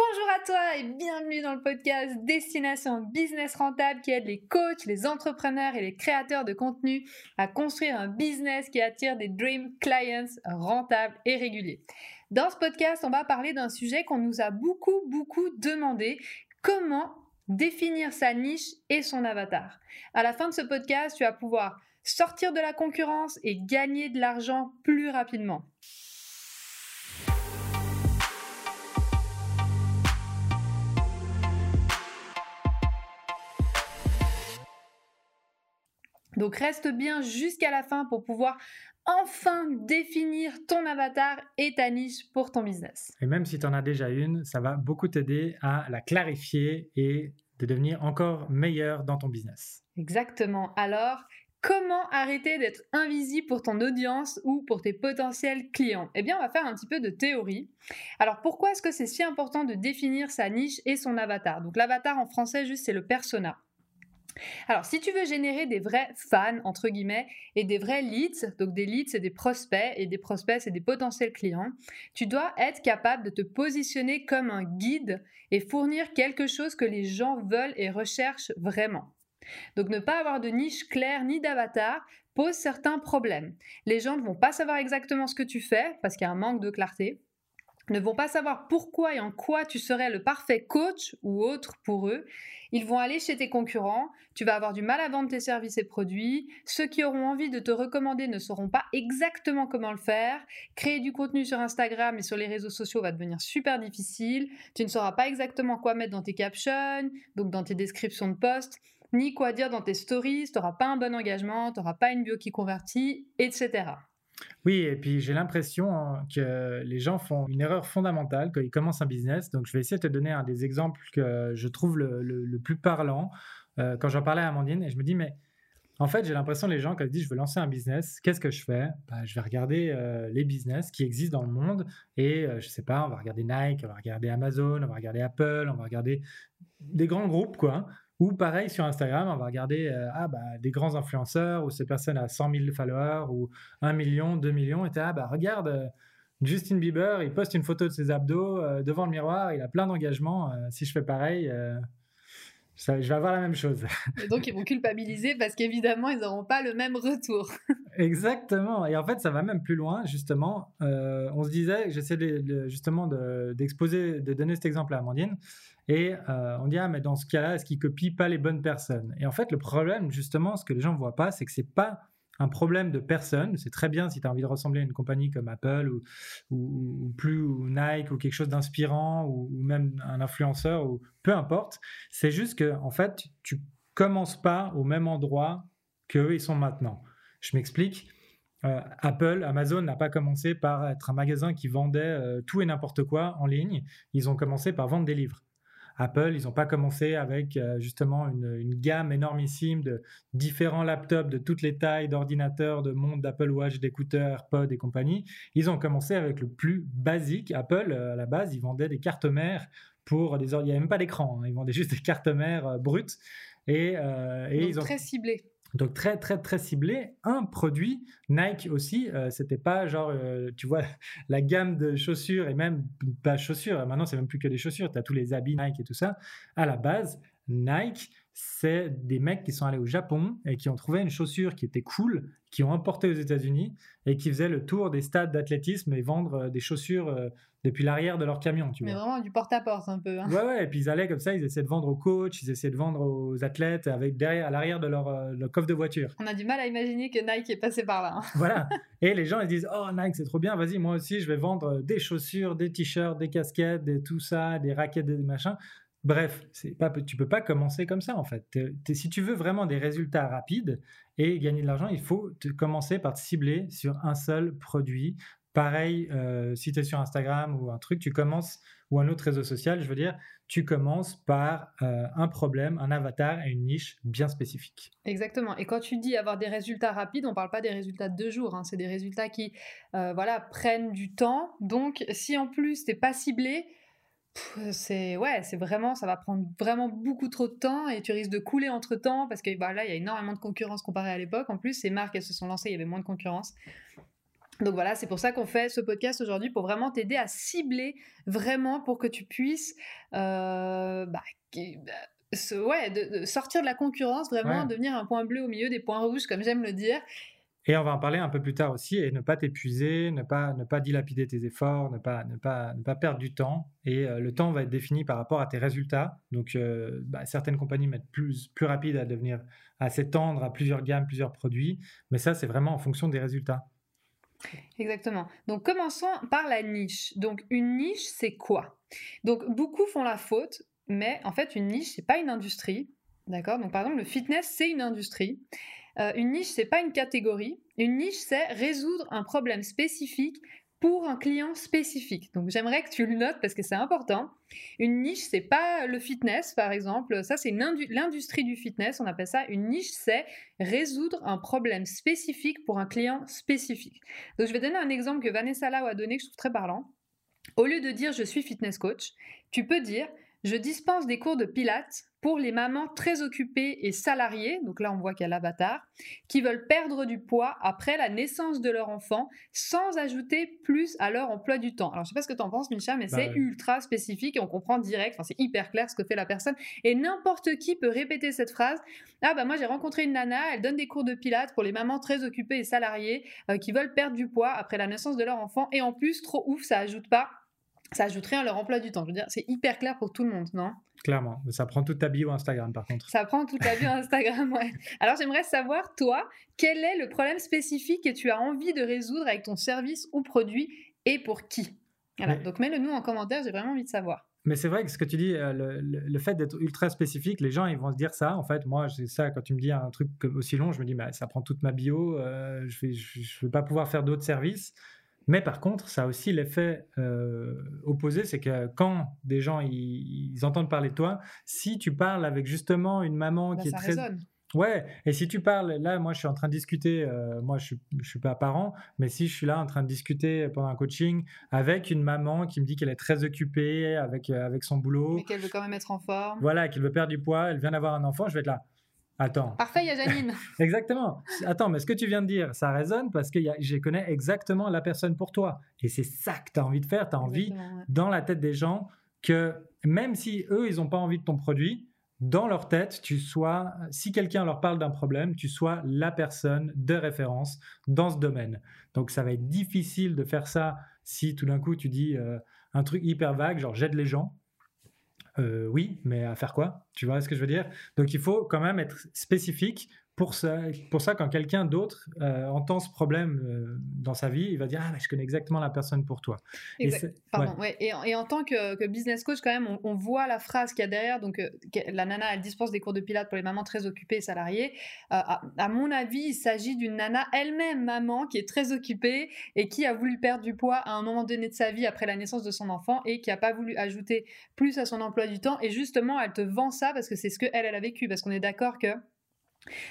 Bonjour à toi et bienvenue dans le podcast Destination Business Rentable qui aide les coachs, les entrepreneurs et les créateurs de contenu à construire un business qui attire des dream clients rentables et réguliers. Dans ce podcast, on va parler d'un sujet qu'on nous a beaucoup, beaucoup demandé. Comment définir sa niche et son avatar? À la fin de ce podcast, tu vas pouvoir sortir de la concurrence et gagner de l'argent plus rapidement. Donc reste bien jusqu'à la fin pour pouvoir enfin définir ton avatar et ta niche pour ton business. Et même si tu en as déjà une, ça va beaucoup t'aider à la clarifier et de devenir encore meilleur dans ton business. Exactement. Alors, comment arrêter d'être invisible pour ton audience ou pour tes potentiels clients? Eh bien, on va faire un petit peu de théorie. Alors, pourquoi est-ce que c'est si important de définir sa niche et son avatar? Donc, l'avatar en français, juste, c'est le persona. Alors, si tu veux générer des vrais fans, entre guillemets, et des vrais leads, donc des leads, c'est des prospects, et des prospects, c'est des potentiels clients, tu dois être capable de te positionner comme un guide et fournir quelque chose que les gens veulent et recherchent vraiment. Donc, ne pas avoir de niche claire ni d'avatar pose certains problèmes. Les gens ne vont pas savoir exactement ce que tu fais parce qu'il y a un manque de clarté ne vont pas savoir pourquoi et en quoi tu serais le parfait coach ou autre pour eux. Ils vont aller chez tes concurrents, tu vas avoir du mal à vendre tes services et produits, ceux qui auront envie de te recommander ne sauront pas exactement comment le faire, créer du contenu sur Instagram et sur les réseaux sociaux va devenir super difficile, tu ne sauras pas exactement quoi mettre dans tes captions, donc dans tes descriptions de posts, ni quoi dire dans tes stories, tu n'auras pas un bon engagement, tu n'auras pas une bio qui convertit, etc. Oui, et puis j'ai l'impression hein, que les gens font une erreur fondamentale quand ils commencent un business. Donc je vais essayer de te donner un des exemples que je trouve le, plus parlant. Euh, quand j'en parlais à Amandine, et je me dis, mais en fait, j'ai l'impression que les gens, quand ils disent je veux lancer un business, qu'est-ce que je fais? Bah, Je vais regarder euh, les business qui existent dans le monde et euh, je sais pas, on va regarder Nike, on va regarder Amazon, on va regarder Apple, on va regarder des grands groupes, quoi. Ou pareil sur Instagram, on va regarder euh, ah, bah, des grands influenceurs ou ces personnes à 100 000 followers ou 1 million, 2 millions. Et ah, bah, regarde, euh, Justin Bieber, il poste une photo de ses abdos euh, devant le miroir, il a plein d'engagement. si je fais pareil, je vais avoir la même chose. Et donc, ils vont culpabiliser parce qu'évidemment, ils n'auront pas le même retour. Exactement. Et en fait, ça va même plus loin, justement. on se disait, j'essaie justement d'exposer, de donner cet exemple à Amandine. Et euh, on dit, ah, mais dans ce cas-là, est-ce qu'ils copient pas les bonnes personnes? Et en fait, le problème, justement, ce que les gens ne voient pas, c'est que c'est pas un problème de personne. C'est très bien si tu as envie de ressembler à une compagnie comme Apple ou, plus ou Nike ou quelque chose d'inspirant ou, même un influenceur ou peu importe. C'est juste que en fait, tu commences pas au même endroit qu'eux ils sont maintenant. Je m'explique. Euh, Apple, Amazon n'a pas commencé par être un magasin qui vendait euh, tout et n'importe quoi en ligne. Ils ont commencé par vendre des livres. Apple, ils n'ont pas commencé avec euh, justement une, gamme énormissime de différents laptops de toutes les tailles, d'ordinateurs, de montres, d'Apple Watch, d'écouteurs, AirPods et compagnie. Ils ont commencé avec le plus basique. Apple, à la base, ils vendaient des cartes mères pour des Il n'y avait même pas d'écran, hein. ils vendaient juste des cartes mères euh, brutes. Et, ils ont... très ciblés. Donc très très très ciblé. Un produit, Nike aussi, euh, c'était pas genre, euh, tu vois, la gamme de chaussures et même pas chaussures. Maintenant c'est même plus que des chaussures. Tu as tous les habits Nike et tout ça. À la base, Nike, c'est des mecs qui sont allés au Japon et qui ont trouvé une chaussure qui était cool, qui ont importé aux États-Unis et qui faisaient le tour des stades d'athlétisme et vendre euh, des chaussures depuis l'arrière de leur camion. Tu Mais vraiment du porte-à-porte un peu. Hein. Ouais, ouais, et puis ils allaient comme ça, ils essaient de vendre aux coachs, ils essaient de vendre aux athlètes avec derrière, à l'arrière de leur, euh, coffre de voiture. On a du mal à imaginer que Nike est passé par là. Hein. Voilà. Et les gens ils disent Oh, Nike, c'est trop bien, vas-y, moi aussi, je vais vendre des chaussures, des t-shirts, des casquettes, des tout ça, des raquettes, des machins. Bref, c'est pas, tu peux pas commencer comme ça en fait. si tu veux vraiment des résultats rapides et gagner de l'argent, il faut te commencer par te cibler sur un seul produit. Pareil, euh, si tu es sur Instagram ou un truc, tu commences, ou un autre réseau social, je veux dire, tu commences par euh, un problème, un avatar et une niche bien spécifique. Exactement. Et quand tu dis avoir des résultats rapides, on ne parle pas des résultats de deux jours, hein. c'est des résultats qui euh, voilà, prennent du temps. Donc, si en plus, tu n'es pas ciblé, c'est ouais, c'est vraiment, ça va prendre vraiment beaucoup trop de temps et tu risques de couler entre temps parce que bah, là, il y a énormément de concurrence comparé à l'époque. En plus, ces marques, elles se sont lancées, il y avait moins de concurrence. Donc voilà, c'est pour ça qu'on fait ce podcast aujourd'hui, pour vraiment t'aider à cibler vraiment pour que tu puisses euh, bah, bah, ouais, de, sortir de la concurrence, vraiment devenir un point bleu au milieu des points rouges, comme j'aime le dire. Et on va en parler un peu plus tard aussi, et ne pas t'épuiser, ne pas, ne pas dilapider tes efforts, ne pas, ne pas, ne pas perdre du temps. Et euh, le temps va être défini par rapport à tes résultats. Donc, euh, bah, certaines compagnies mettent plus, plus rapide à devenir, à s'étendre à plusieurs gammes, plusieurs produits. Mais ça, c'est vraiment en fonction des résultats. Exactement. Donc commençons par la niche. Donc une niche, c'est quoi? Donc beaucoup font la faute, mais en fait une niche, c'est pas une industrie. D'accord? Donc par exemple, le fitness, c'est une industrie. Euh, une niche, c'est pas une catégorie. Une niche, c'est résoudre un problème spécifique pour un client spécifique. Donc j'aimerais que tu le notes parce que c'est important. Une niche, c'est pas le fitness par exemple, ça c'est l'industrie du fitness, on appelle ça une niche, c'est résoudre un problème spécifique pour un client spécifique. Donc je vais donner un exemple que Vanessa Lau a donné que je trouve très parlant. Au lieu de dire je suis fitness coach, tu peux dire je dispense des cours de pilates pour les mamans très occupées et salariées, donc là on voit qu'il y a l'avatar, qui veulent perdre du poids après la naissance de leur enfant sans ajouter plus à leur emploi du temps. Alors je sais pas ce que tu en penses Micha, mais bah c'est ultra spécifique et on comprend direct, enfin c'est hyper clair ce que fait la personne et n'importe qui peut répéter cette phrase. Ah bah moi j'ai rencontré une nana, elle donne des cours de pilates pour les mamans très occupées et salariées euh, qui veulent perdre du poids après la naissance de leur enfant et en plus trop ouf, ça ajoute pas ça ajouterait à leur emploi du temps. Je veux dire, c'est hyper clair pour tout le monde, non? Clairement, ça prend toute ta bio Instagram par contre. Ça prend toute ta bio Instagram, ouais. Alors j'aimerais savoir, toi, quel est le problème spécifique que tu as envie de résoudre avec ton service ou produit et pour qui? Voilà. Donc mets-le nous en commentaire, j'ai vraiment envie de savoir. Mais c'est vrai que ce que tu dis, euh, le, fait d'être ultra spécifique, les gens ils vont se dire ça. En fait, moi, c'est ça quand tu me dis un truc aussi long, je me dis, bah, ça prend toute ma bio, euh, je ne je vais pas pouvoir faire d'autres services. Mais par contre, ça a aussi l'effet euh, opposé, c'est que quand des gens ils, entendent parler de toi, si tu parles avec justement une maman bah, qui est très Ouais, et si tu parles, là, moi, je suis en train de discuter, euh, moi, je ne suis pas parent, mais si je suis là en train de discuter pendant un coaching avec une maman qui me dit qu'elle est très occupée avec, euh, avec son boulot. Mais qu'elle veut quand même être en forme. Voilà, qu'elle veut perdre du poids, elle vient d'avoir un enfant, je vais être là. Attends. Parfait, il y a Janine. exactement. Attends, mais ce que tu viens de dire, ça résonne parce que je connais exactement la personne pour toi. Et c'est ça que tu as envie de faire. Tu as envie, dans la tête des gens, que même si eux, ils n'ont pas envie de ton produit, dans leur tête, tu sois, si quelqu'un leur parle d'un problème, tu sois la personne de référence dans ce domaine. Donc ça va être difficile de faire ça si tout d'un coup tu dis euh, un truc hyper vague, genre j'aide les gens. Euh, oui, mais à faire quoi? Tu vois ce que je veux dire? Donc il faut quand même être spécifique pour ça, pour ça, quand quelqu'un d'autre euh, entend ce problème euh, dans sa vie, il va dire Ah, je connais exactement la personne pour toi. Et, Pardon, ouais. Et, en, tant que, business coach, quand même, on, voit la phrase qu'il y a derrière. Donc, euh, la nana, elle dispense des cours de pilates pour les mamans très occupées et salariées. À, à, mon avis, il s'agit d'une nana elle-même, maman, qui est très occupée et qui a voulu perdre du poids à un moment donné de sa vie après la naissance de son enfant et qui n'a pas voulu ajouter plus à son emploi du temps. Et justement, elle te vend ça parce que c'est ce qu'elle, elle a vécu. Parce qu'on est d'accord que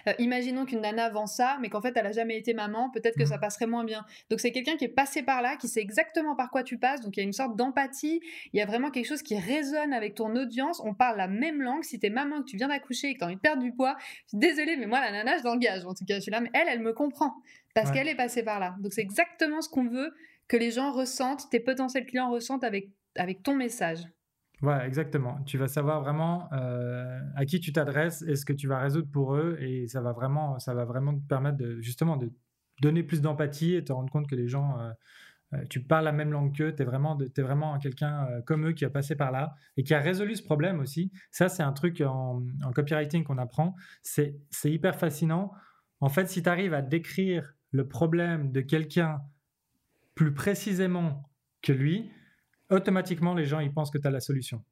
euh, imaginons qu'une nana vend ça, mais qu'en fait elle a jamais été maman, peut-être que ça mmh. passerait moins bien. Donc c'est quelqu'un qui est passé par là, qui sait exactement par quoi tu passes, donc il y a une sorte d'empathie, il y a vraiment quelque chose qui résonne avec ton audience, on parle la même langue, si t'es maman, que tu viens d'accoucher et que t'as envie de perdre du poids, je suis désolée, mais moi la nana je l'engage, en tout cas je suis là, mais elle, elle me comprend, parce qu'elle est passée par là. Donc c'est exactement ce qu'on veut que les gens ressentent, tes potentiels clients ressentent avec, avec ton message. Ouais, exactement. Tu vas savoir vraiment euh, à qui tu t'adresses et ce que tu vas résoudre pour eux, et ça va vraiment, ça va vraiment te permettre de justement de donner plus d'empathie et te rendre compte que les gens, euh, euh, tu parles la même langue qu'eux, tu es vraiment, vraiment quelqu'un comme eux qui a passé par là et qui a résolu ce problème aussi. Ça, c'est un truc en, en copywriting qu'on apprend. C'est hyper fascinant. En fait, si tu arrives à décrire le problème de quelqu'un plus précisément que lui, automatiquement, les gens, ils pensent que tu as la solution.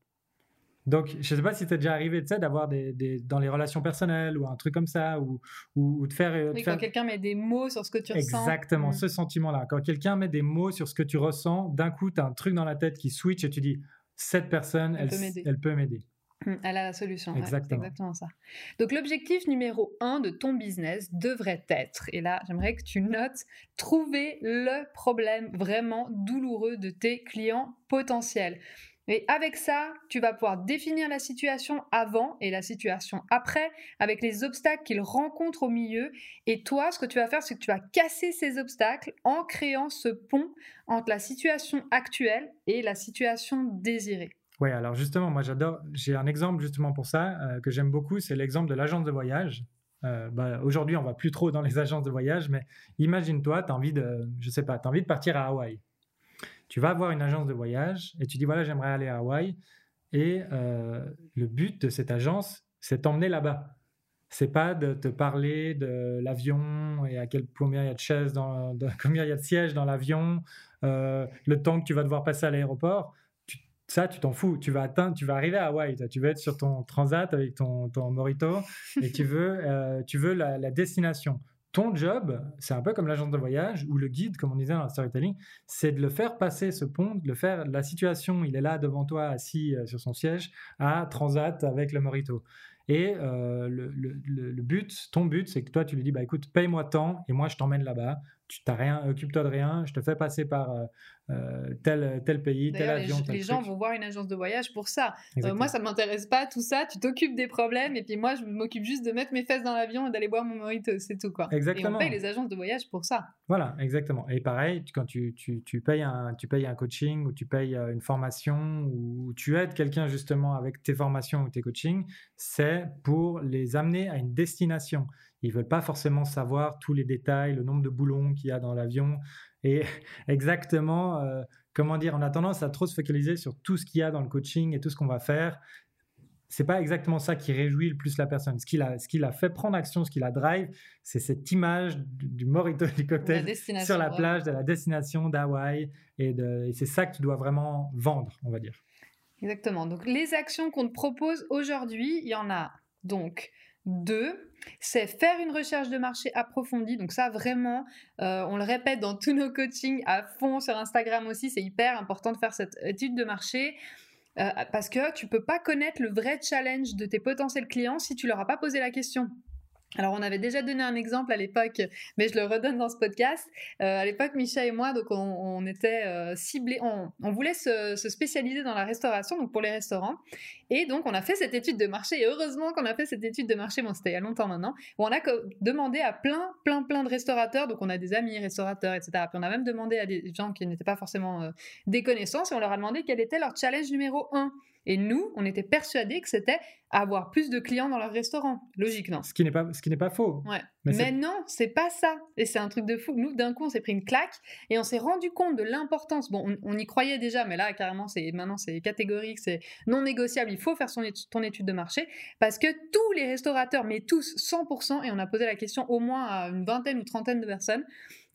Donc, je ne sais pas si tu es déjà arrivé, tu sais, d'avoir des, dans les relations personnelles ou un truc comme ça, ou, ou, de faire... Euh, quand quelqu'un met des mots sur ce que tu ressens. Exactement, mm. ce sentiment-là. Quand quelqu'un met des mots sur ce que tu ressens, d'un coup, tu as un truc dans la tête qui switch et tu dis, cette personne, elle, elle peut m'aider. Elle a la solution. Exactement. exactement ça. Donc l'objectif numéro un de ton business devrait être, et là j'aimerais que tu notes, trouver le problème vraiment douloureux de tes clients potentiels. Et avec ça, tu vas pouvoir définir la situation avant et la situation après, avec les obstacles qu'il rencontre au milieu. Et toi, ce que tu vas faire, c'est que tu vas casser ces obstacles en créant ce pont entre la situation actuelle et la situation désirée. Oui, alors justement, moi j'adore, j'ai un exemple justement pour ça euh, que j'aime beaucoup, c'est l'exemple de l'agence de voyage. Euh, bah, Aujourd'hui, on va plus trop dans les agences de voyage, mais imagine-toi, tu as envie de, je sais pas, tu as envie de partir à Hawaï. Tu vas voir une agence de voyage et tu dis voilà, j'aimerais aller à Hawaï. Et euh, le but de cette agence, c'est t'emmener là-bas. C'est pas de te parler de l'avion et à quel combien il y a de chaises, dans, combien il y a de sièges dans l'avion, le temps que tu vas devoir passer à l'aéroport ça, tu t'en fous. Tu vas atteindre, tu vas arriver à Hawaï. Tu vas être sur ton transat avec ton, ton morito et tu veux, euh, tu veux la, destination. Ton job, c'est un peu comme l'agence de voyage ou le guide, comme on disait dans le storytelling, c'est de le faire passer ce pont, de le faire. La situation, il est là devant toi, assis euh, sur son siège, à transat avec le morito. Et euh, le, le, but, ton but, c'est que toi, tu lui dis, bah écoute, paye-moi tant et moi, je t'emmène là-bas tu t'as rien, occupe-toi de rien, je te fais passer par euh, euh, tel, tel pays, tel avion. Les, les gens vont voir une agence de voyage pour ça. Euh, moi, ça ne m'intéresse pas, tout ça. Tu t'occupes des problèmes et puis moi, je m'occupe juste de mettre mes fesses dans l'avion et d'aller boire mon mojito, c'est tout quoi. Exactement. Et on paye les agences de voyage pour ça. Voilà, exactement. Et pareil, quand tu, tu, tu, payes, un, tu payes un coaching ou tu payes une formation ou tu aides quelqu'un justement avec tes formations ou tes coachings, c'est pour les amener à une destination. Ils veulent pas forcément savoir tous les détails, le nombre de boulons qu'il y a dans l'avion et exactement euh, comment dire. On a tendance à trop se focaliser sur tout ce qu'il y a dans le coaching et tout ce qu'on va faire. C'est pas exactement ça qui réjouit le plus la personne. Ce qui l'a, ce qui l'a fait prendre action, ce qui la drive, c'est cette image du, morito du cocktail sur la plage de la destination d'Hawaï et, et c'est ça que tu dois vraiment vendre, on va dire. Exactement. Donc les actions qu'on te propose aujourd'hui, il y en a donc deux, c'est faire une recherche de marché approfondie. Donc ça, vraiment, euh, on le répète dans tous nos coachings à fond sur Instagram aussi, c'est hyper important de faire cette étude de marché. Euh, parce que tu peux pas connaître le vrai challenge de tes potentiels clients si tu leur as pas posé la question. Alors, on avait déjà donné un exemple à l'époque, mais je le redonne dans ce podcast. Euh, à l'époque, Micha et moi, donc on, était euh, ciblés, on, voulait se, spécialiser dans la restauration, donc pour les restaurants. Et donc, on a fait cette étude de marché. Et heureusement qu'on a fait cette étude de marché, bon, c'était il y a longtemps maintenant, où on a demandé à plein, plein, plein de restaurateurs. Donc, on a des amis restaurateurs, etc. Puis, on a même demandé à des gens qui n'étaient pas forcément euh, des connaissances et on leur a demandé quel était leur challenge numéro un. Et nous, on était persuadés que c'était avoir plus de clients dans leur restaurant. Logique, non? Ce qui n'est pas, ce qui n'est pas faux. Ouais. Mais, non, c'est pas ça. Et c'est un truc de fou. Nous, d'un coup, on s'est pris une claque et on s'est rendu compte de l'importance. Bon, on, y croyait déjà, mais là, carrément, c'est maintenant, c'est catégorique, c'est non négociable. Il faut faire son étude, ton étude de marché parce que tous les restaurateurs, mais tous 100%, et on a posé la question au moins à une vingtaine ou trentaine de personnes,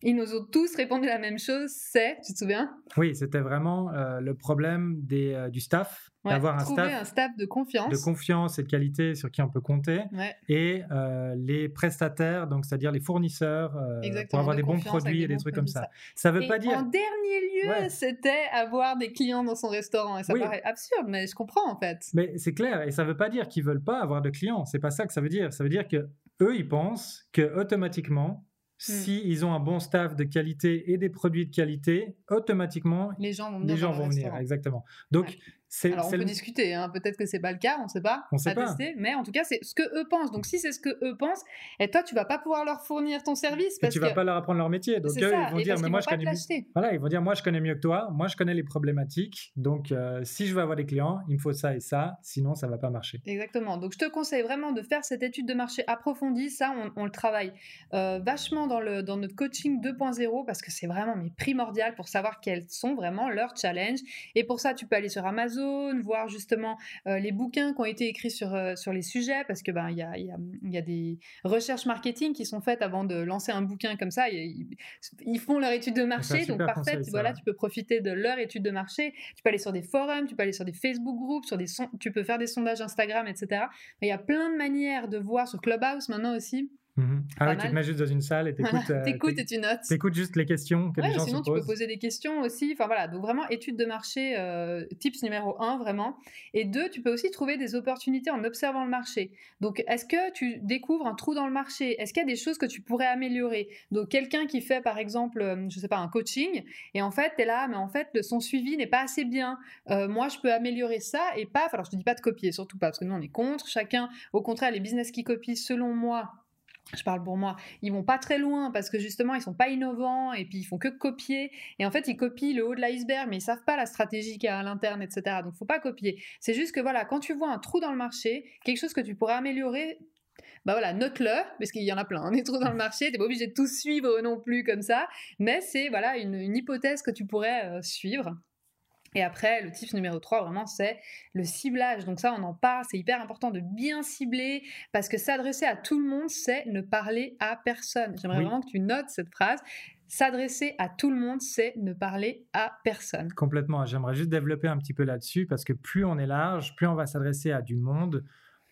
ils nous ont tous répondu la même chose, c'est, tu te souviens? Oui, c'était vraiment euh, le problème des, euh, du staff, d'avoir un staff, un staff de confiance, de confiance et de qualité sur qui on peut compter, et euh, les prestataires, donc c'est-à-dire les fournisseurs, pour avoir des bons produits et des, trucs comme ça. Ça veut pas dire. En dernier lieu, c'était avoir des clients dans son restaurant, et ça paraît absurde, mais je comprends en fait. Mais c'est clair, et ça veut pas dire qu'ils veulent pas avoir de clients. C'est pas ça que ça veut dire. Ça veut dire que eux, ils pensent que automatiquement. Si ils ont un bon staff de qualité et des produits de qualité, automatiquement, les gens vont venir. Les gens vont venir, exactement. Donc, alors, on peut discuter, hein. peut-être que c'est pas le cas, on sait pas, on sait pas. mais en tout cas, c'est ce que eux pensent. Donc, si c'est ce que eux pensent, et toi, tu vas pas pouvoir leur fournir ton service parce et tu vas pas leur apprendre leur métier. Donc, eux, ils vont dire, mais moi, je connais mieux. Voilà, ils vont dire, moi, je connais mieux que toi, moi, je connais les problématiques. Donc, euh, si je veux avoir des clients, il me faut ça et ça, sinon, ça va pas marcher. Exactement. Donc, je te conseille vraiment de faire cette étude de marché approfondie. Ça, on, le travaille euh, vachement dans, le, dans notre coaching 2.0 parce que c'est vraiment mais primordial pour savoir quels sont vraiment leurs challenges. Et pour ça, tu peux aller sur Amazon, voir juste justement euh, les bouquins qui ont été écrits sur, euh, sur les sujets, parce que ben il y a, y, a, y a, des recherches marketing qui sont faites avant de lancer un bouquin comme ça. Ils, ils font leur étude de marché, donc parfait. Voilà, tu peux profiter de leur étude de marché. Tu peux aller sur des forums, tu peux aller sur des Facebook groups, sur des tu peux faire des sondages Instagram, etc. Il y a plein de manières de voir sur Clubhouse maintenant aussi Mhm. Ah Pas oui, tu te mets juste dans une salle et t'écoutes. Voilà, euh, T'écoutes t'éc- et tu notes. t'écoutes juste les questions que Ouais, les gens sinon, se tu peux poser des questions aussi. Enfin voilà, donc vraiment, étude de marché, euh, tips numéro un, vraiment. Et deux, tu peux aussi trouver des opportunités en observant le marché. Donc, est-ce que tu découvres un trou dans le marché? Est-ce qu'il y a des choses que tu pourrais améliorer? Donc, quelqu'un qui fait, par exemple, euh, je sais pas, un coaching, et en fait, tu es là, mais en fait, son suivi n'est pas assez bien. Euh, moi, je peux améliorer ça et paf. Alors, je te dis pas de copier, surtout pas, parce que nous, on est contre. Chacun, au contraire, les business qui copient, selon moi, je parle pour moi, ils vont pas très loin parce que justement ils sont pas innovants et puis ils font que copier. Et en fait ils copient le haut de l'iceberg mais ils savent pas la stratégie qu'il y a à l'interne etc donc faut pas copier. C'est juste que voilà quand tu vois un trou dans le marché quelque chose que tu pourrais améliorer bah voilà, note-le, parce qu'il y en a plein, des trous dans le marché, t'es pas obligé de tout suivre non plus comme ça, mais c'est voilà une, une hypothèse que tu pourrais euh, suivre. Et après, le tip numéro 3, vraiment, c'est le ciblage. Donc ça, on en parle, c'est hyper important de bien cibler, parce que s'adresser à tout le monde, c'est ne parler à personne. J'aimerais Oui. vraiment que tu notes cette phrase. S'adresser à tout le monde, c'est ne parler à personne. Complètement. J'aimerais juste développer un petit peu là-dessus parce que plus on est large, plus on va s'adresser à du monde,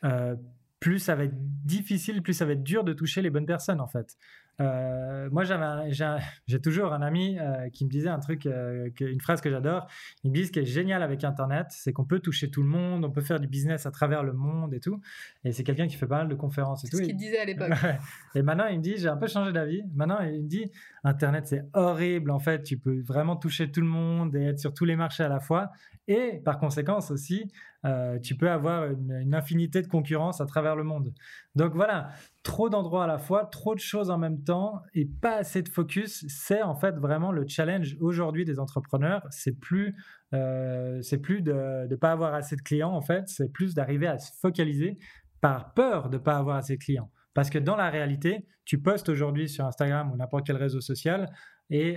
euh, plus ça va être difficile, plus ça va être dur de toucher les bonnes personnes en fait. Euh, moi, j'ai toujours un ami euh, qui me disait un truc, euh, que- une phrase que j'adore. Il me dit ce qui est génial avec Internet, c'est qu'on peut toucher tout le monde, on peut faire du business à travers le monde et tout. Et c'est quelqu'un qui fait pas mal de conférences et C'est tout. ce Et- qu'il disait à l'époque. Et maintenant, il me dit, j'ai un peu changé d'avis. Maintenant, il me dit, Internet, c'est horrible. En fait, tu peux vraiment toucher tout le monde et être sur tous les marchés à la fois. Et par conséquence aussi, euh, tu peux avoir une, une infinité de concurrence à travers le monde. Donc voilà, trop d'endroits à la fois, trop de choses en même temps et pas assez de focus. C'est en fait vraiment le challenge aujourd'hui des entrepreneurs. C'est plus, euh, c'est plus de ne pas avoir assez de clients en fait. C'est plus d'arriver à se focaliser par peur de ne pas avoir assez de clients. Parce que dans la réalité, tu postes aujourd'hui sur Instagram ou n'importe quel réseau social et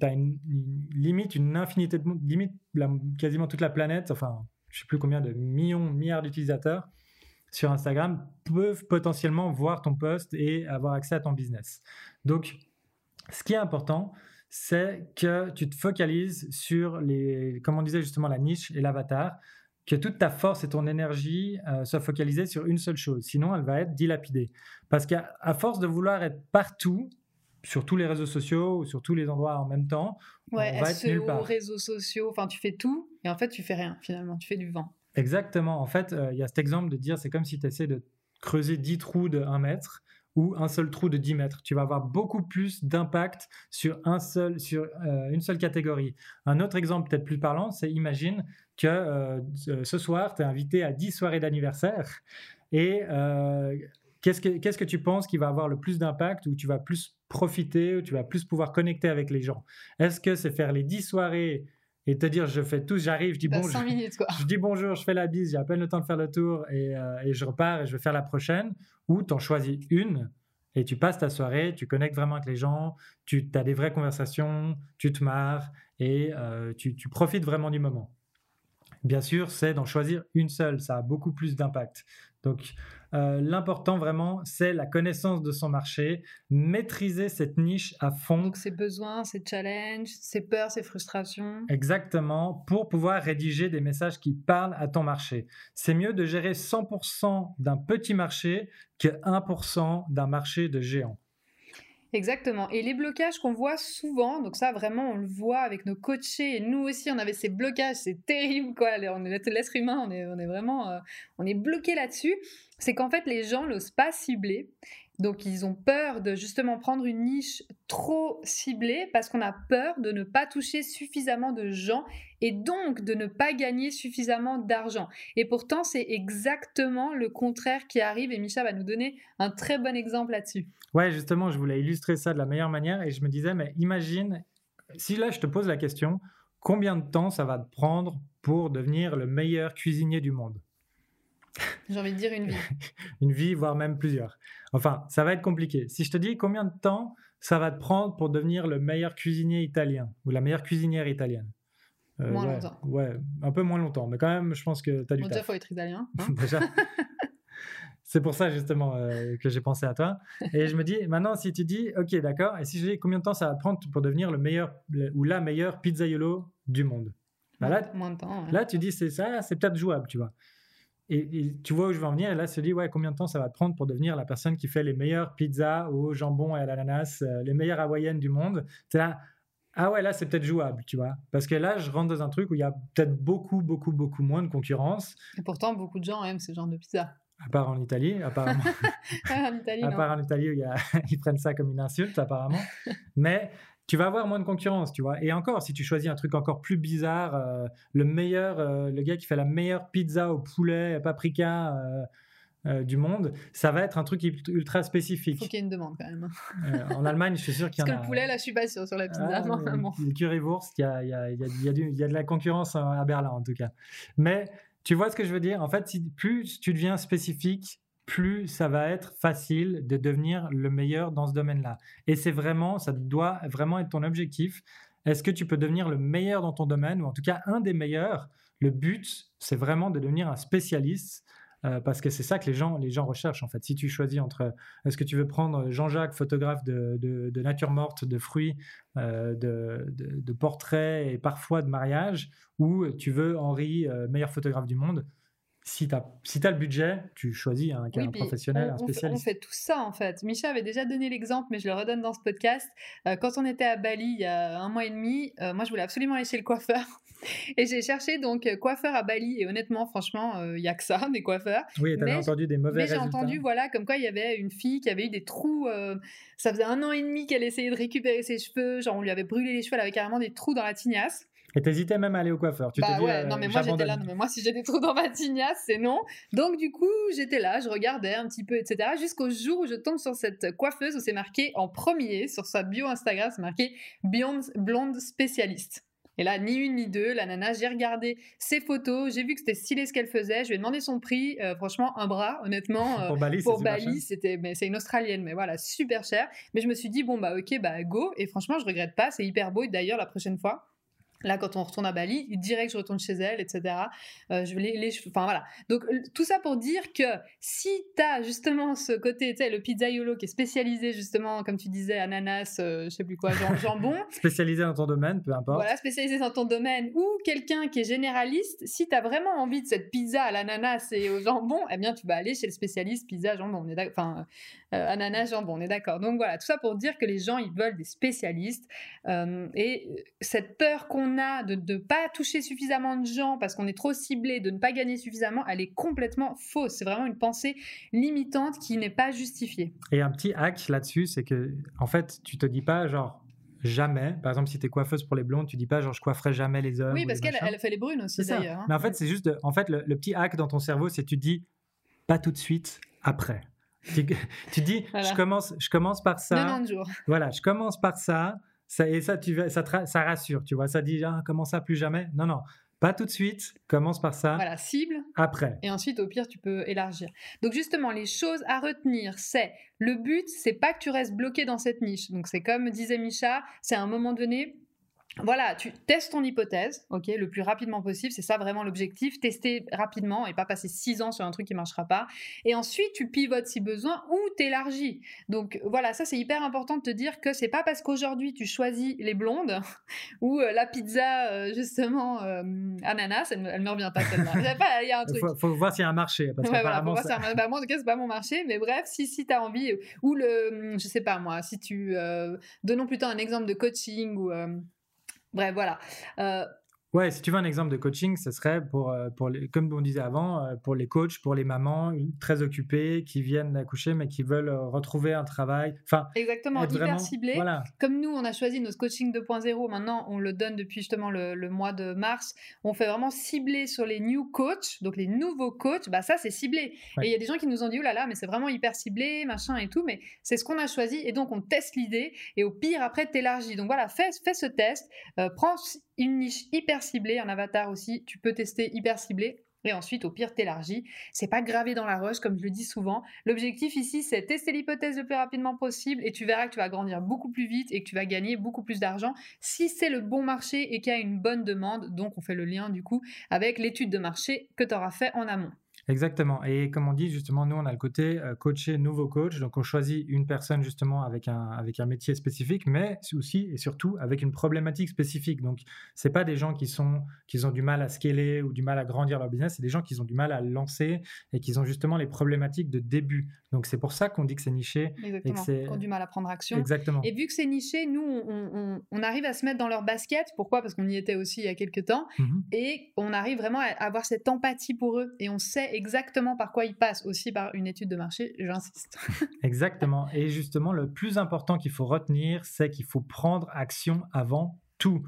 tu as une, limite une infinité de limite quasiment toute la planète, enfin, je sais plus combien de millions, milliards d'utilisateurs sur Instagram peuvent potentiellement voir ton post et avoir accès à ton business. Donc, ce qui est important, c'est que tu te focalises sur les, comme on disait justement, la niche et l'avatar, que toute ta force et ton énergie euh, soient focalisées sur une seule chose. Sinon, elle va être dilapidée. Parce qu'à force de vouloir être partout, sur tous les réseaux sociaux ou sur tous les endroits en même temps, Ouais, on va être nulle SEO, part. réseaux sociaux, enfin tu fais tout et en fait tu fais rien finalement, tu fais du vent. Exactement. En fait, euh, il y a cet exemple de dire c'est comme si tu essaies de creuser 10 trous de 1 mètre ou un seul trou de 10 mètres. Tu vas avoir beaucoup plus d'impact sur, un seul, sur euh, une seule catégorie. Un autre exemple peut-être plus parlant, c'est imagine que euh, ce- soir, tu es invité à 10 soirées d'anniversaire et qu'est-ce que que tu penses qui va avoir le plus d'impact, où tu vas plus profiter, où tu vas plus pouvoir connecter avec les gens? Est-ce que c'est faire les 10 soirées et te dire je fais tout, j'arrive, je dis T'as bon, 5 minutes quoi. je dis bonjour, je fais la bise, j'ai à peine le temps de faire le tour et, euh, et je repars et je vais faire la prochaine. Ou tu en choisis une et tu passes ta soirée, tu connectes vraiment avec les gens, tu as des vraies conversations, tu te marres et euh, tu, tu profites vraiment du moment. Bien sûr, c'est d'en choisir une seule, ça a beaucoup plus d'impact. Donc, euh, l'important vraiment, c'est la connaissance de son marché, maîtriser cette niche à fond Donc ses besoins, ses challenges, ses peurs, ses frustrations. Exactement, pour pouvoir rédiger des messages qui parlent à ton marché. C'est mieux de gérer 100% d'un petit marché que 1% d'un marché de géant. Exactement. Et les blocages qu'on voit souvent, donc ça vraiment on le voit avec nos coachés et nous aussi on avait ces blocages, c'est terrible quoi. On est l'être humain, on est, vraiment, euh, on est bloqué là-dessus. C'est qu'en fait les gens n'osent pas cibler. Donc ils ont peur de justement prendre une niche trop ciblée parce qu'on a peur de ne pas toucher suffisamment de gens et donc de ne pas gagner suffisamment d'argent. Et pourtant c'est exactement le contraire qui arrive et Micha va nous donner un très bon exemple là-dessus. Ouais, justement, je voulais illustrer ça de la meilleure manière et je me disais, mais imagine, si là je te pose la question, combien de temps ça va te prendre pour devenir le meilleur cuisinier du monde? J'ai envie de dire une vie. Une vie, voire même plusieurs. Enfin, ça va être compliqué. Si je te dis combien de temps ça va te prendre pour devenir le meilleur cuisinier italien ou la meilleure cuisinière italienne? Euh, Moins ouais, longtemps. Ouais, un peu moins longtemps, mais quand même, je pense que tu as du Bon, déjà, faut être italien. hein. Déjà. C'est pour ça justement euh, que j'ai pensé à toi. Et je me dis, maintenant, si tu dis, ok, d'accord, et si je dis combien de temps ça va te prendre pour devenir le meilleur le- ou la meilleure pizzaiolo du monde? Bah là, Moins de temps. ouais. Là, tu dis, c'est ça, c'est peut-être jouable, tu vois. Et, tu vois où je veux en venir, et là, se dit, ouais, combien de temps ça va te prendre pour devenir la personne qui fait les meilleures pizzas au jambon et à l'ananas, euh, les meilleures hawaïennes du monde? C'est là, ah ouais, là, c'est peut-être jouable, tu vois. Parce que là, je rentre dans un truc où il y a peut-être beaucoup, beaucoup, beaucoup moins de concurrence. Et pourtant, beaucoup de gens aiment ce genre de pizza. À part en Italie, apparemment. en Italie, à part en Italie où il y a... ils prennent ça comme une insulte, apparemment. Mais tu vas avoir moins de concurrence, tu vois. Et encore, si tu choisis un truc encore plus bizarre, euh, le meilleur, euh, le gars qui fait la meilleure pizza au poulet, paprika euh, du monde, ça va être un truc ultra spécifique. Il faut qu'il y ait une demande quand même. en Allemagne, je suis sûr qu'il y en a. Parce que le poulet, là, je suis pas sûr sur la pizza. Ah, bon. Currywurst, il y a, y, a, y, a, y a, de la concurrence à Berlin en tout cas. Mais tu vois ce que je veux dire? En fait, si, plus tu deviens spécifique, plus ça va être facile de devenir le meilleur dans ce domaine-là. Et c'est vraiment, ça doit vraiment être ton objectif. Est-ce que tu peux devenir le meilleur dans ton domaine, ou en tout cas un des meilleurs? Le but, c'est vraiment de devenir un spécialiste. Euh, parce que c'est ça que les gens, les gens recherchent en fait. Si tu choisis entre, est-ce que tu veux prendre Jean-Jacques, photographe de, de, nature morte, de fruits, euh, de, de, portraits et parfois de mariage, ou tu veux Henri, euh, meilleur photographe du monde, si tu as, si as le budget, tu choisis un, professionnel, un spécialiste. On fait, tout ça en fait. Micha avait déjà donné l'exemple, mais je le redonne dans ce podcast. Euh, quand on était à Bali il y a un mois et demi, euh, moi je voulais absolument aller chez le coiffeur. Et j'ai cherché donc euh, coiffeur à Bali et honnêtement, franchement, il y a que ça, des coiffeurs. Oui, tu entendu des mauvais résultats. Mais j'ai entendu, voilà, comme quoi il y avait une fille qui avait eu des trous. ça faisait un an et demi qu'elle essayait de récupérer ses cheveux. Genre, on lui avait brûlé les cheveux, elle avait carrément des trous dans la tignasse. Et t'hésitais même à aller au coiffeur. Tu bah te ouais, euh, non mais moi j'étais là, non mais moi si j'ai des trous dans ma tignasse, c'est non. Donc du coup j'étais là, je regardais un petit peu, etc. Jusqu'au jour où je tombe sur cette coiffeuse où c'est marqué en premier sur sa bio Instagram, c'est marqué blonde, blonde spécialiste. Et là, ni une ni deux, la nana, j'ai regardé ses photos, j'ai vu que c'était stylé ce qu'elle faisait, je lui ai demandé son prix, euh, franchement, un bras, honnêtement. Euh, pour Bali, pour Bali c'était, mais c'est une Australienne, mais voilà, super cher. Mais je me suis dit, bon, bah ok, bah go, et franchement, je regrette pas, c'est hyper beau, d'ailleurs, la prochaine fois, Là, quand on retourne à Bali, direct, je retourne chez elle, etc. Euh, je les, les Enfin, voilà. Donc, tout ça pour dire que si tu as justement ce côté, tu sais, le pizzaiolo qui est spécialisé, justement, comme tu disais, ananas, euh, je sais plus quoi, jambon. spécialisé dans ton domaine, peu importe. Voilà, spécialisé dans ton domaine. Ou quelqu'un qui est généraliste, si tu as vraiment envie de cette pizza à l'ananas et au jambon, eh bien, tu vas aller chez le spécialiste pizza jambon. On est enfin, euh, ananas jambon, on est d'accord. Donc, voilà, tout ça pour dire que les gens, ils veulent des spécialistes. et cette peur qu'on a de ne pas toucher suffisamment de gens parce qu'on est trop ciblé, de ne pas gagner suffisamment, elle est complètement fausse. C'est vraiment une pensée limitante qui n'est pas justifiée. Et un petit hack là-dessus, c'est que, en fait, tu te dis pas genre jamais. Par exemple, si tu es coiffeuse pour les blondes, tu dis pas genre je coifferai jamais les hommes. Oui, parce qu'elle elle fait les brunes aussi d'ailleurs. Hein. Mais en fait, c'est juste, en fait, le, petit hack dans ton cerveau, c'est tu dis pas tout de suite, après. Tu, dis, je, commence, je commence par ça. 90 jours. Voilà, je commence par ça et ça, tu, ça, ça rassure, tu vois. Ça dit, ah, comment ça, plus jamais? Non, non. Pas tout de suite, commence par ça. Voilà, cible. Après. Et ensuite, au pire, tu peux élargir. Donc justement, les choses à retenir, c'est le but, c'est pas que tu restes bloqué dans cette niche. Donc c'est comme disait Micha, c'est à un moment donné, voilà, tu testes ton hypothèse, ok, le plus rapidement possible. C'est ça vraiment l'objectif, tester rapidement et pas passer six ans sur un truc qui marchera pas. Et ensuite, tu pivotes si besoin ou t'élargis. Donc voilà, ça c'est hyper important de te dire que c'est pas parce qu'aujourd'hui tu choisis les blondes ou euh, la pizza euh, justement euh, ananas, elle, me revient pas celle-là. Il y a un truc. Faut, faut voir s'il y a un marché. Parce ouais, voilà, faut voir un... bah, moi en tout cas c'est pas mon marché, mais bref, si si as envie ou le, je sais pas moi, si tu donnons plutôt un exemple de coaching ou Bref, voilà. Euh, Ouais, si tu veux un exemple de coaching, ce serait pour, euh, pour les, comme on disait avant, euh, pour les coachs, pour les mamans très occupées qui viennent d'accoucher mais qui veulent euh, retrouver un travail. Enfin, exactement, hyper ciblé. Voilà. Comme nous, on a choisi notre coaching 2.0. Maintenant, on le donne depuis justement le, le, mois de mars. On fait vraiment cibler sur les new coachs, donc les nouveaux coachs. Bah ça, c'est ciblé. Et il y a des gens qui nous ont dit oh là là, mais c'est vraiment hyper ciblé, machin et tout. Mais c'est ce qu'on a choisi et donc on teste l'idée et au pire après t'élargis. Donc voilà, fais, fais ce test, prends une niche hyper ciblée, un avatar aussi, tu peux tester hyper ciblé. Et ensuite, au pire, t'élargis. C'est pas gravé dans la roche, comme je le dis souvent. L'objectif ici, c'est tester l'hypothèse le plus rapidement possible et tu verras que tu vas grandir beaucoup plus vite et que tu vas gagner beaucoup plus d'argent si c'est le bon marché et qu'il y a une bonne demande. Donc, on fait le lien du coup avec l'étude de marché que tu auras fait en amont. Exactement. Et comme on dit, justement, nous, on a le côté euh, coacher nouveau coach. Donc, on choisit une personne, justement, avec un, avec un métier spécifique, mais aussi et surtout avec une problématique spécifique. Donc, ce pas des gens qui, sont, qui ont du mal à scaler ou du mal à grandir leur business, c'est des gens qui ont du mal à lancer et qui ont justement les problématiques de début. Donc, c'est pour ça qu'on dit que c'est niché. Exactement. Et qui ont du mal à prendre action. Exactement. Et vu que c'est niché, nous, on, on, arrive à se mettre dans leur basket. Pourquoi? Parce qu'on y était aussi il y a quelques temps. Mmh et on arrive vraiment à avoir cette empathie pour eux. Et on sait exactement par quoi ils passent, aussi par une étude de marché, j'insiste. exactement. Et justement, le plus important qu'il faut retenir, c'est qu'il faut prendre action avant tout.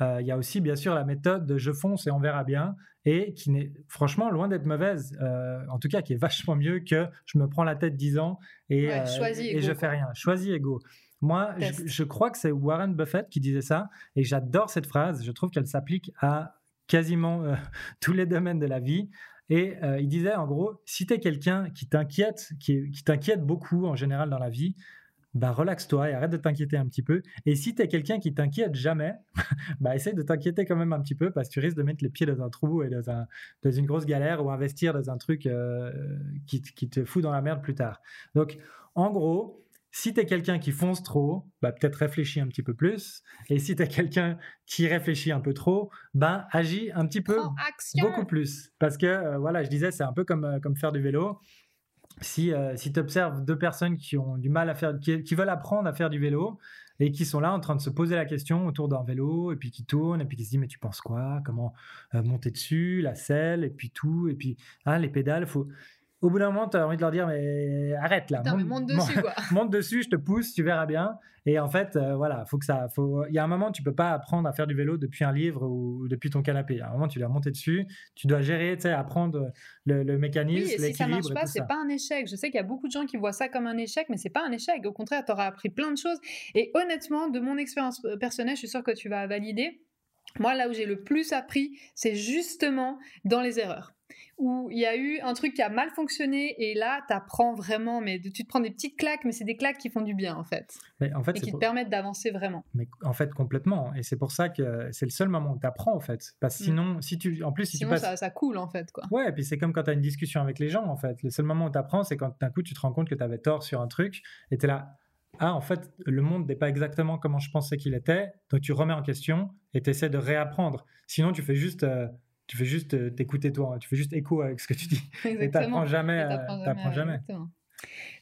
Euh, il y a aussi, bien sûr, la méthode de je fonce et on verra bien, et qui n'est franchement loin d'être mauvaise, euh, en tout cas qui est vachement mieux que je me prends la tête 10 ans et, ouais, euh, et je fais rien. Choisis ego. Moi, je, crois que c'est Warren Buffett qui disait ça, et j'adore cette phrase. Je trouve qu'elle s'applique à quasiment tous les domaines de la vie. Et il disait en gros, si tu es quelqu'un qui t'inquiète, qui, qui t'inquiète beaucoup en général dans la vie, bah relaxe-toi et arrête de t'inquiéter un petit peu. Et si tu es quelqu'un qui t'inquiète jamais, bah essaye de t'inquiéter quand même un petit peu parce que tu risques de mettre les pieds dans un trou et dans une grosse galère ou investir dans un truc euh, qui, qui, te fout dans la merde plus tard. Donc, en gros, si tu es quelqu'un qui fonce trop, bah peut-être réfléchis un petit peu plus. Et si tu es quelqu'un qui réfléchit un peu trop, bah agis un petit peu, beaucoup plus. Parce que, euh, voilà, je disais, c'est un peu comme, euh, comme faire du vélo. Si, euh, si tu observes deux personnes qui ont du mal à faire, qui, veulent apprendre à faire du vélo et qui sont là en train de se poser la question autour d'un vélo et puis qui tournent et puis qui se disent mais tu penses quoi? Comment euh, monter dessus, la selle et puis tout. Et puis hein, les pédales, faut au bout d'un moment, tu as envie de leur dire, mais arrête là. monte, dessus, quoi. monte dessus, je te pousse, tu verras bien. Et en fait, euh, voilà, faut que ça, faut. Il y a un moment, tu peux pas apprendre à faire du vélo depuis un livre ou depuis ton canapé. À un moment, tu dois monter dessus, tu dois gérer, tu sais, apprendre le, mécanisme, oui, et si ça marche pas, c'est pas un échec. Je sais qu'il y a beaucoup de gens qui voient ça comme un échec, mais c'est pas un échec. Au contraire, tu auras appris plein de choses. Et honnêtement, de mon expérience personnelle, je suis sûre que tu vas valider. Moi, là où j'ai le plus appris, c'est justement dans les erreurs où il y a eu un truc qui a mal fonctionné et là, tu apprends vraiment, mais tu te prends des petites claques, mais c'est des claques qui font du bien en fait. Mais en fait et qui te permettent d'avancer vraiment. Mais en fait, complètement. Et c'est pour ça que c'est le seul moment où tu apprends en fait. Parce que mm. sinon, si tu. En plus, si sinon, tu passes... ça, ça, coule en fait. Quoi. Ouais, et puis c'est comme quand tu as une discussion avec les gens en fait. Le seul moment où tu apprends, c'est quand d'un coup tu te rends compte que tu avais tort sur un truc et tu es là. Ah, en fait, le monde n'est pas exactement comment je pensais qu'il était. Donc tu remets en question et tu essaies de réapprendre. Sinon, tu fais juste. Euh, tu fais juste euh, t'écouter toi, tu fais juste écho avec ce que tu dis. Exactement. Et t'apprends jamais. Euh, t'apprends jamais.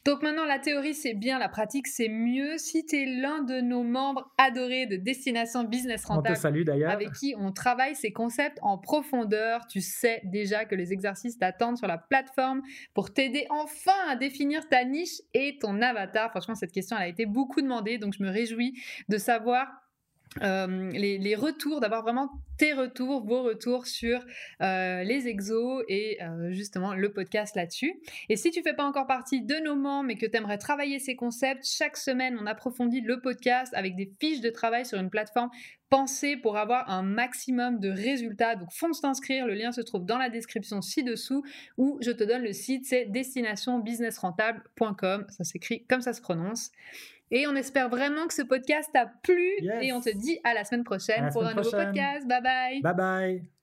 Donc maintenant, la théorie, c'est bien, la pratique, c'est mieux. Si tu es l'un de nos membres adorés de Destination Business Rentable, avec qui on travaille ces concepts en profondeur, tu sais déjà que les exercices t'attendent sur la plateforme pour t'aider enfin à définir ta niche et ton avatar. Franchement, cette question, elle a été beaucoup demandée, donc je me réjouis de savoir euh, les, retours, d'avoir vraiment tes retours, vos retours sur euh, les exos et euh, justement le podcast là-dessus. Et si tu fais pas encore partie de nos membres mais que tu aimerais travailler ces concepts, chaque semaine on approfondit le podcast avec des fiches de travail sur une plateforme pensée pour avoir un maximum de résultats. Donc fonce t'inscrire, le lien se trouve dans la description ci-dessous ou je te donne le site, c'est destinationbusinessrentable.com, ça s'écrit comme ça se prononce. Et on espère vraiment que ce podcast t'a plu. Et on te dit à la semaine prochaine pour un nouveau podcast. Bye bye. Bye bye.